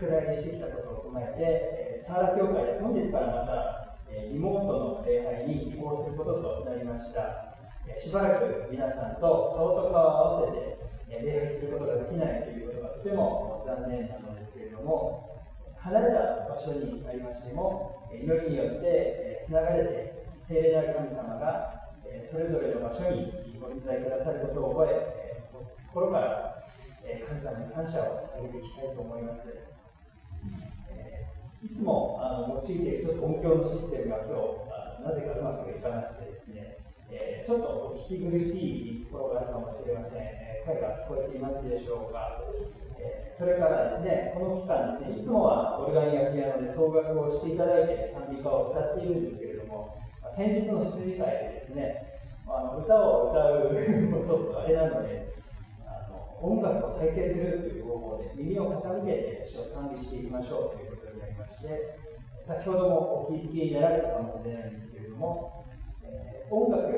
拡大してきたことを踏まえて、サーラ教会で本日からまたリモートの礼拝に移行することとなりました。しばらく皆さんと顔と顔を合わせて礼拝することができないということがとても残念なのですけれども、離れた場所にありましても、祈りによってつながれて、聖霊なる神様がそれぞれの場所にご臨在くださることを覚え、心から神様に感謝を捧げていきたいと思います。いつもあの用いているちょっと音響のシステムが今日、なぜかうまくいかなくてですね、えちょっとお聞き苦しいところがあるかもしれません。え声が聞こえていますでしょうか。えそれからですね、この期間ですね、いつもはオルガンやピアノで奏楽をしていただいて賛美歌を歌っているんですけれども、先日の羊会でですね、あの歌を歌うのもちょっとあれなので、音楽を再生するという方法で耳を傾けて主を賛美していきましょうということになりまして、先ほどもお気づきになられたかもしれないんですけれども、えー、音楽、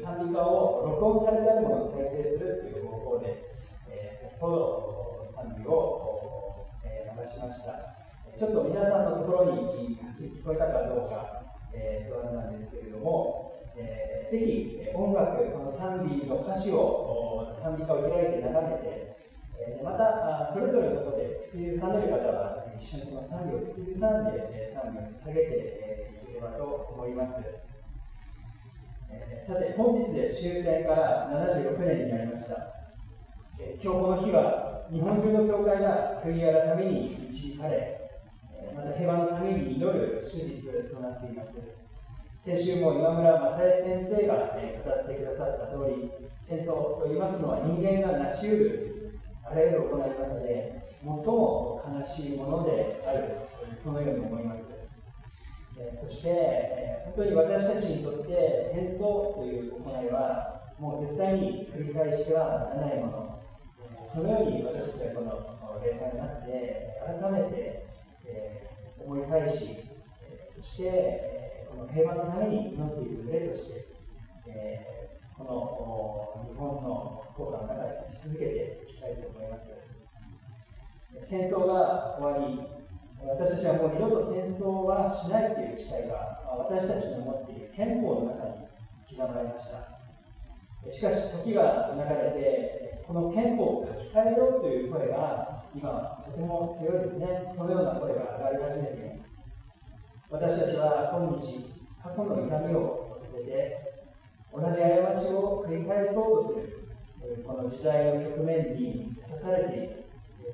賛美歌を録音されてあるものを再生するという方法で、えー、先ほど賛美を、え、流しました。ちょっと皆さんのところに聞こえたかどうか、えー、不安なんですけれども、えー、ぜひ音楽、この賛美の歌詞を、賛美歌を開いて眺めて、え、また、それぞれのところで口ずさめる方は、一緒にこの賛美を口ずさんで、賛美を捧げていければと思います。え、さて、本日で終戦から76年になりました。え、今日この日は、日本中の教会が悔い改めに導かれ、また平和のために祈る手術となっています。先週も今村正恵先生が、ね、語ってくださった通り、戦争といいますのは人間が成し得るあらゆる行いので最も悲しいものである、そのように思います。そして、本当に私たちにとって戦争という行いは、もう絶対に繰り返してはならないもの。そのように私たちはこの礼拝になって、改めて、思い返し、そして、この平和のために祈っている例として、えー、この日本の国家の中でし続けていきたいと思います。戦争が終わり、私たちはもう二度と戦争はしないという誓いが私たちの持っている憲法の中に刻まれました。しかし、時が流れて、この憲法を書き換えようという声が今、とても強いですね。そのような声が上がり始めています。私たちは今日、過去の痛みを忘れて、同じ過ちを繰り返そうとする、この時代の局面に立たされている、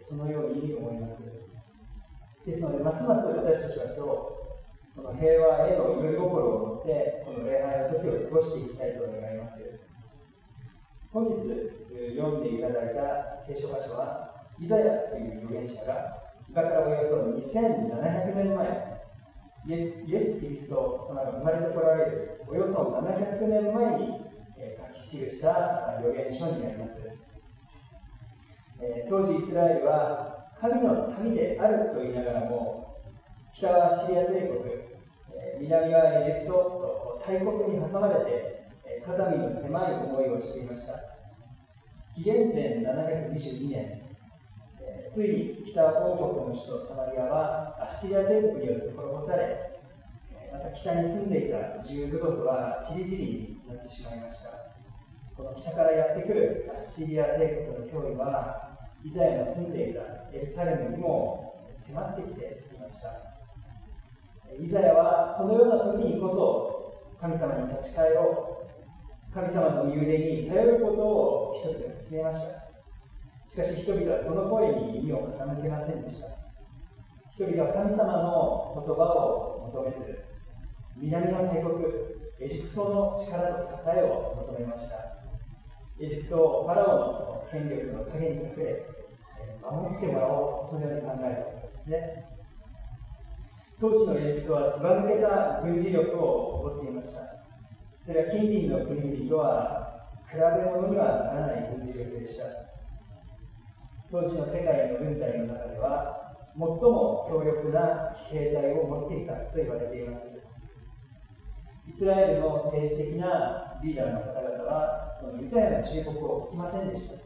そのように思います。ですので、ますます私たちは今日、この平和への祈り心を持って、この礼拝の時を過ごしていきたいと願います。本日読んでいただいた聖書箇所は、イザヤという預言者が、今からおよそ2700年前、イエス・キリスト様が生まれてこられるおよそ700年前に、え書き記した預言書になります、え当時イスラエルは神の民であると言いながらも北はシリア帝国、え南はエジプトと大国に挟まれて、え肩身の狭い思いをしていました。紀元前722年ついに北王国の首都サマリアはアッシリア帝国によって滅ぼされ、また北に住んでいた自由部族はちりぢりになってしまいました。この北からやってくるアッシリア帝国の脅威は、イザヤの住んでいたエルサレムにも迫ってきていました。イザヤはこのような時にこそ神様に立ち返ろう、神様の身腕に頼ることを一つ進めました。しかし人々はその声に耳を傾けませんでした。人々は神様の言葉を求めず、南の大国、エジプトの力と栄えを求めました。エジプトをファラオの権力の陰に隠れ、守ってもらおう、そのように考えたことですね。当時のエジプトはずば抜けた軍事力を誇っていました。それは近隣の国々とは比べ物にはならない軍事力でした。当時の世界の軍隊の中では最も強力な兵隊を持っていたと言われています。イスラエルの政治的なリーダーの方々はこのイザヤの忠告を聞きませんでした。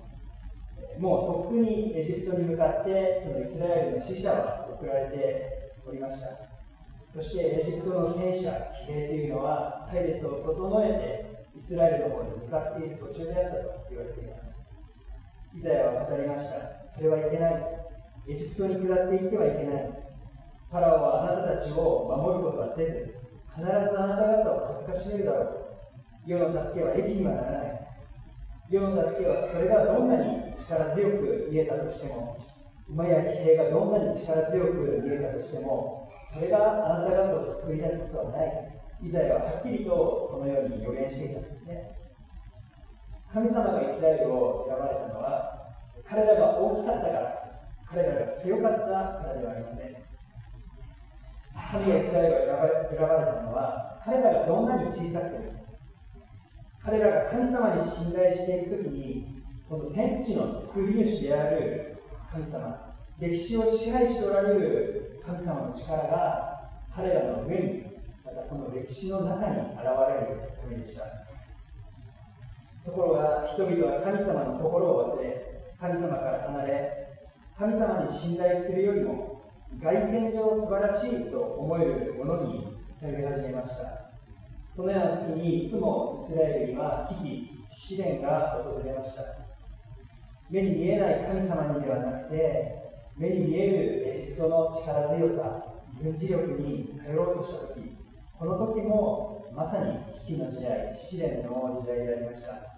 もうとっくにエジプトに向かってそのイスラエルの死者は送られておりました。そしてエジプトの戦車騎兵というのは隊列を整えてイスラエルの方に向かっている途中であったと言われています。イザヤは語りました。それはいけない。エジプトに下っていってはいけない。パラオはあなたたちを守ることはせず必ずあなた方を恥ずかしめるだろう。世の助けは益にはならない。世の助けはそれがどんなに力強く見えたとしても馬や騎兵がどんなに力強く見えたとしてもそれがあなた方を救い出すことはない。イザヤははっきりとそのように予言していたんですね。神様がイスラエルを選ばれたのは彼らが大きかったから彼らが強かったからではありません神がイスラエルを選ばれたのは彼らがどんなに小さくても彼らが神様に信頼していくときに、この天地の作り主である神様、歴史を支配しておられる神様の力が彼らの上に、またこの歴史の中に現れるためでした。ところが人々は神様の心を忘れ、神様から離れ、神様に信頼するよりも外見上素晴らしいと思えるものに頼り始めました。そのような時にいつもイスラエルには危機、試練が訪れました。目に見えない神様にではなくて、目に見えるエジプトの力強さ、軍事力に頼ろうとした時、この時もまさに危機の時代、試練の時代でありました。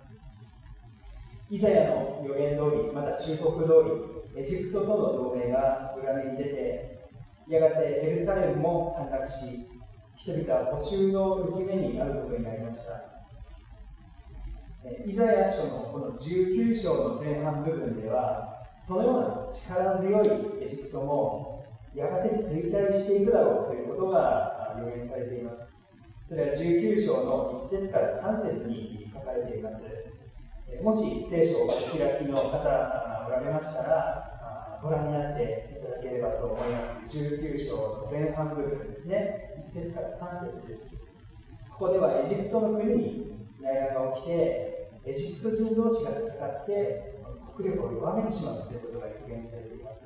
イザヤの予言通り、また忠告通り、エジプトとの同盟が裏目に出て、やがてエルサレムも陥落し、人々は補修の浮き目になることになりました。イザヤ書のこの19章の前半部分では、そのような力強いエジプトもやがて衰退していくだろうということが予言されています。それは19章の1節から3節に書かれています。もし聖書をお開きの方がおられましたら、ご覧になっていただければと思います。19章の前半部分ですね。1節から3節です。ここではエジプトの国に内乱が起きて、エジプト人同士が戦って、国力を弱めてしまうということが予言されています。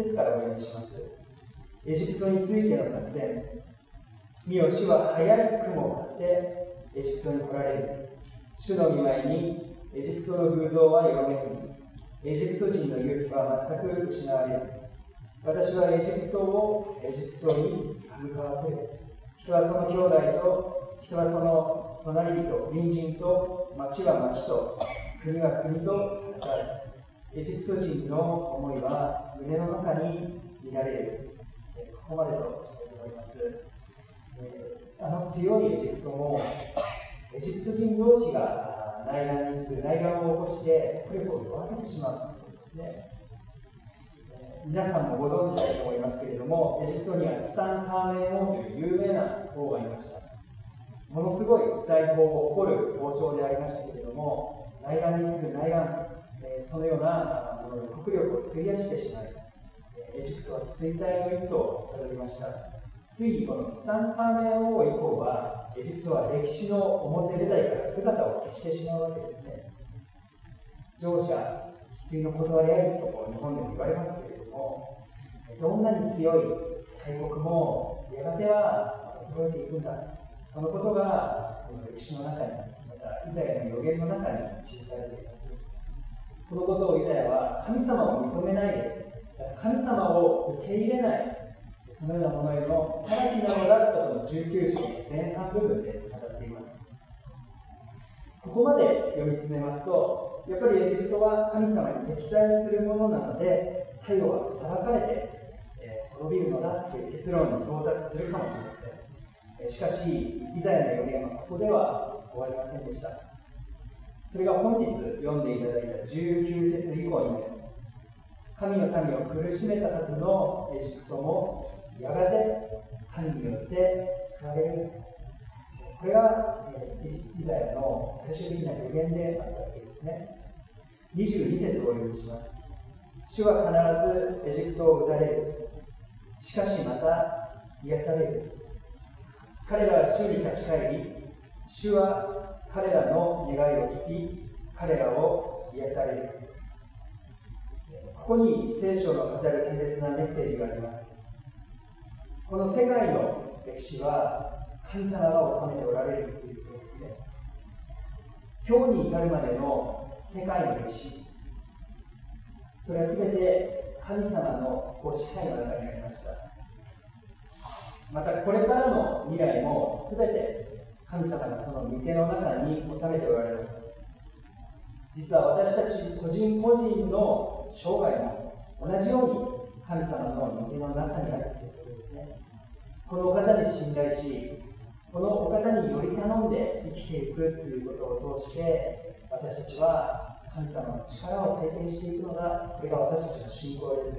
1節からお読みします。エジプトについての作戦。見よ、主は早い雲を張ってエジプトに来られる。主の見舞いにエジプトの偶像は弱めくみ、エジプト人の勇気は全く失われる。私はエジプトをエジプトに向かわせる。人はその兄弟と、人はその隣人、隣人と、町は町と、国は国と語る。エジプト人の思いは胸の中に見られる。ここまでとしたいと思います。あの強いエジプトも、エジプト人同士が内乱にする、内乱を起こして、国力を弱めてしまうということですね。皆さんもご存知だと思いますけれども、エジプトにはツタンカーメン王という有名な王がいました。ものすごい財宝を誇る王朝でありましたけれども、内乱に次ぐ内乱、えそのようなものに国力を費やしてしまい、エジプトは衰退の一途をたどりました。ついにこのツタンカーメン王以降は、エジプトは歴史の表舞台から姿を消してしまうわけですね。乗車、失意の断り合いと日本でも言われますけれども、どんなに強い大国もやがては衰えていくんだ。そのことがこの歴史の中に、またイザヤの予言の中に記されています。このことをイザヤは神様を認めないで、神様を受け入れない、そのようなものへの裁きなのだとこの19章の前半部分で語っています。ここまで読み進めますと、やっぱりエジプトは神様に敵対するものなので、最後は裁かれて、えー、滅びるのだという結論に到達するかもしれません。えしかし、イザヤの予言はここでは終わりませんでした。それが本日読んでいただいた19節以降になります。神の民を苦しめたはずのエジプトも、やがて神によって救われる。これが、えー、イザヤの最終的な予言であったわけですね。22節をお読みします。主は必ずエジプトを打たれる。しかしまた癒される。彼らは主に立ち返り、主は彼らの願いを聞き、彼らを癒される。ここに聖書の語る大切なメッセージがあります。この世界の歴史は神様が治めておられるということですね。今日に至るまでの世界の歴史、それは全て神様のご支配の中にありました。またこれからの未来も全て神様がその御手の中に収めておられます。実は私たち個人個人の生涯も同じように神様の御手の中にあるという。このお方に信頼し、このお方により頼んで生きていくということを通して、私たちは神様の力を体験していくのが、これが私たちの信仰で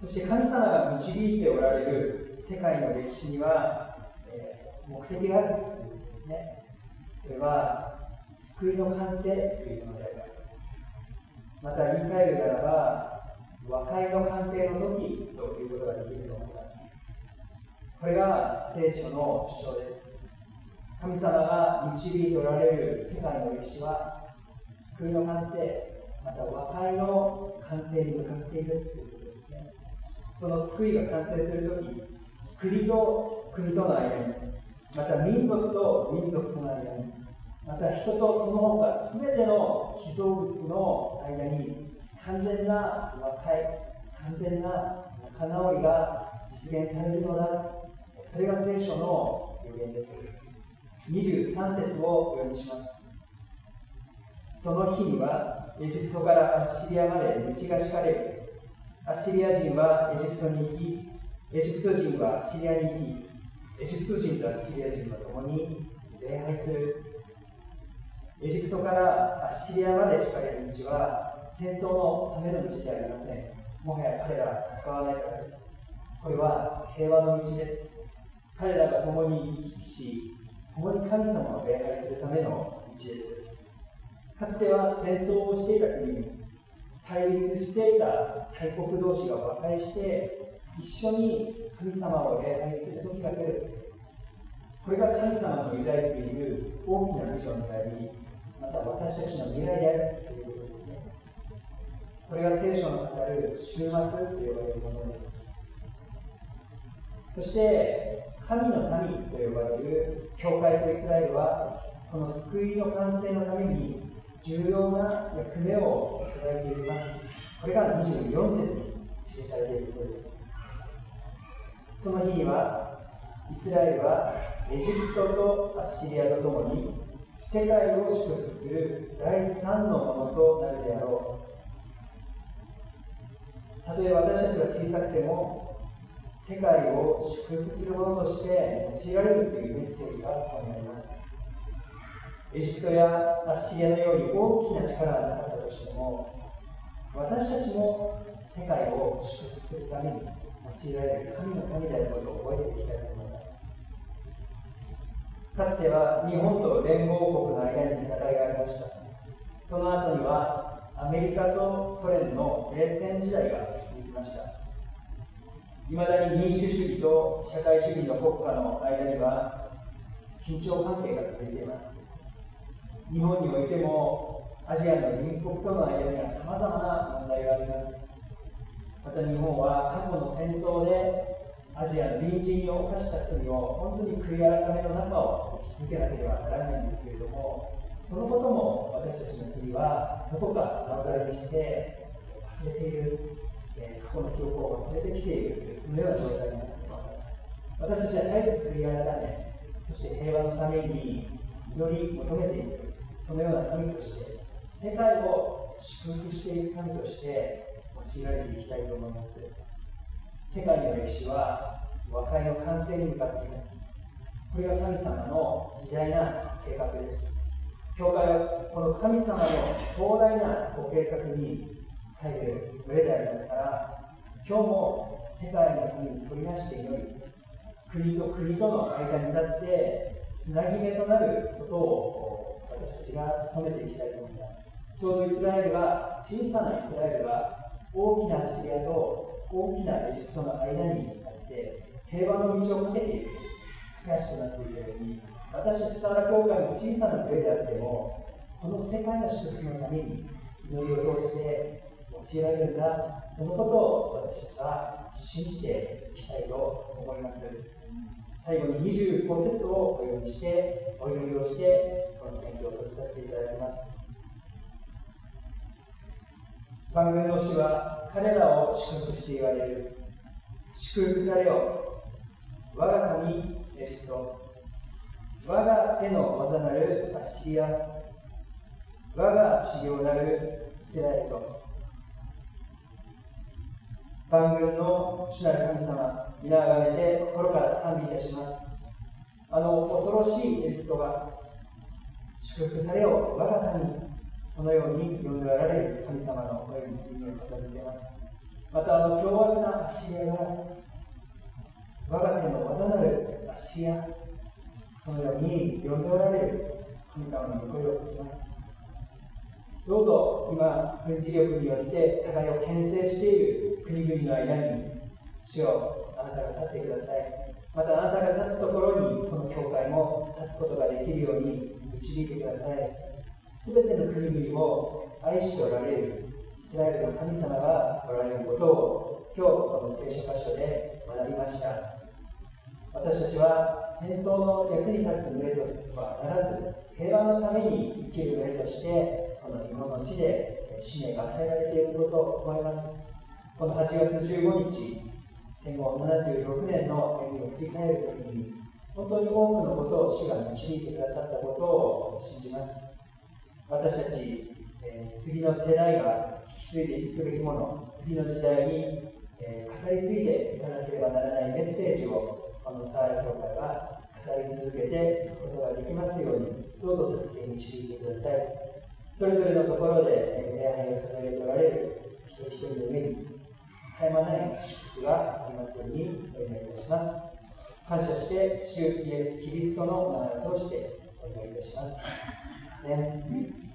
す。そして神様が導いておられる世界の歴史には、えー、目的があるということですね。それは、救いの完成というものであります。また言い換えるならば、和解の完成の時ということができると思います。これが聖書の主張です。神様が導いておられる世界の歴史は、救いの完成、また和解の完成に向かっているということですね。その救いが完成するとき、国と国との間に、また民族と民族との間に、また人とその他すべての被造物の間に完全な和解、完全な仲直りが実現されるのだそれが聖書の予言です。23節をお読みします。その日には、エジプトからアッシリアまで道が敷かれる。アッシリア人はエジプトに行き、エジプト人はアッシリアに行き、エジプト人とアッシリア人は共に礼拝する。エジプトからアッシリアまで敷かれる道は戦争のための道ではありません。もはや彼らは戦わないからです。これは平和の道です。彼らが共に行き来し、共に神様を礼拝するための道です。かつては戦争をしていた国に、対立していた大国同士が和解して、一緒に神様を礼拝する時が来る。これが神様の抱いている大きなビジョンであり、また私たちの未来であるということですね。これが聖書の語る終末と呼ばれるものです。そして、神の民と呼ばれる教会とイスラエルは、この救いの完成のために重要な役目をいただいています。これが24節に記されていることです。その日には、イスラエルはエジプトとアッシリアとともに世界を祝福する第三のものとなるであろう。たとえ私たちは小さくても世界を祝福するものとして用いられるというメッセージが込められます。エジプトやアッシリアのように大きな力がなかったとしても、私たちも世界を祝福するために用いられる神の神であることを覚えていきたいと思います。かつては日本と連合国の間に戦いがありました。その後にはアメリカとソ連の冷戦時代が続きました。いまだに民主主義と社会主義の国家の間には緊張関係が続いています。日本においてもアジアの隣国との間にはさまざまな問題があります。また日本は過去の戦争でアジアの隣人に犯した罪を本当に悔い改めの中を生き続けなければならないんですけれども、そのことも私たちの国はどこかなおざりにして忘れているえ過去の記憶を忘れてきてい。るというそのような状態になっています私たちは絶えず悔い。改めそして平和のために祈り求めていくそのような神として世界を祝福していく神として用いられていきたいと思います。世界の歴史は和解の完成に向かっています。これが神様の偉大な計画です。教会はこの神様の壮大なご計画に伝える上でありますから、今日も世界の国に取り出して祈り、国と国との間に立って、つなぎ目となることを私たちが努めていきたいと思います。ちょうどイスラエルは、小さなイスラエルは、大きなシリアと大きなエジプトの間にあって、平和の道をかけていく、架け橋となっているように、私たちサーラ教会の小さな群れであっても、この世界の祝福のために祈りを通して用いられるんだ、そのことを私たちは信じていきたいと思います。最後に25節をお読みして、お読みをして、この選挙を閉じさせていただきます。番組の詩は彼らを祝福して言われる。祝福されよ。我が神エジプト。我が手の技なるアッシリア。我が修行なるイスラエルと。万軍の主なる神様、皆あがめて心から賛美いたします。あの恐ろしいエジプトが祝福されよ、我が神、そのように呼んでおられる神様の声に耳を傾けます。また、あの凶悪なアシが我が手の技なるアシ、そのように呼んでおられる神様の声を聞きます。どうぞ今、軍事力によって互いを牽制している国々の間に、主よあなたが立ってください。またあなたが立つところに、この教会も立つことができるように導いてください。すべての国々を愛しておられるイスラエルの神様がおられることを、今日この聖書箇所で学びました。私たちは戦争の役に立つ群れとはならず、平和のために生きる群れとして、この日本の地で使命が与えられていることを思います。この8月15日、戦後76年の歩みを振り返るときに、本当に多くのことを主が導いてくださったことを信じます。私たち、えー、次の世代が引き継いでいくべきもの、次の時代に、えー、語り継いでいかなければならないメッセージを、このサーラ教会は語り続けていくことができますように、どうぞ助けに導いてください。それぞれのところで礼拝を捧げておられる一人一人の上に絶え間ない祝福がありますようにお願いいたします。感謝して、主イエス・キリストの名前を通してお願いいたします。ね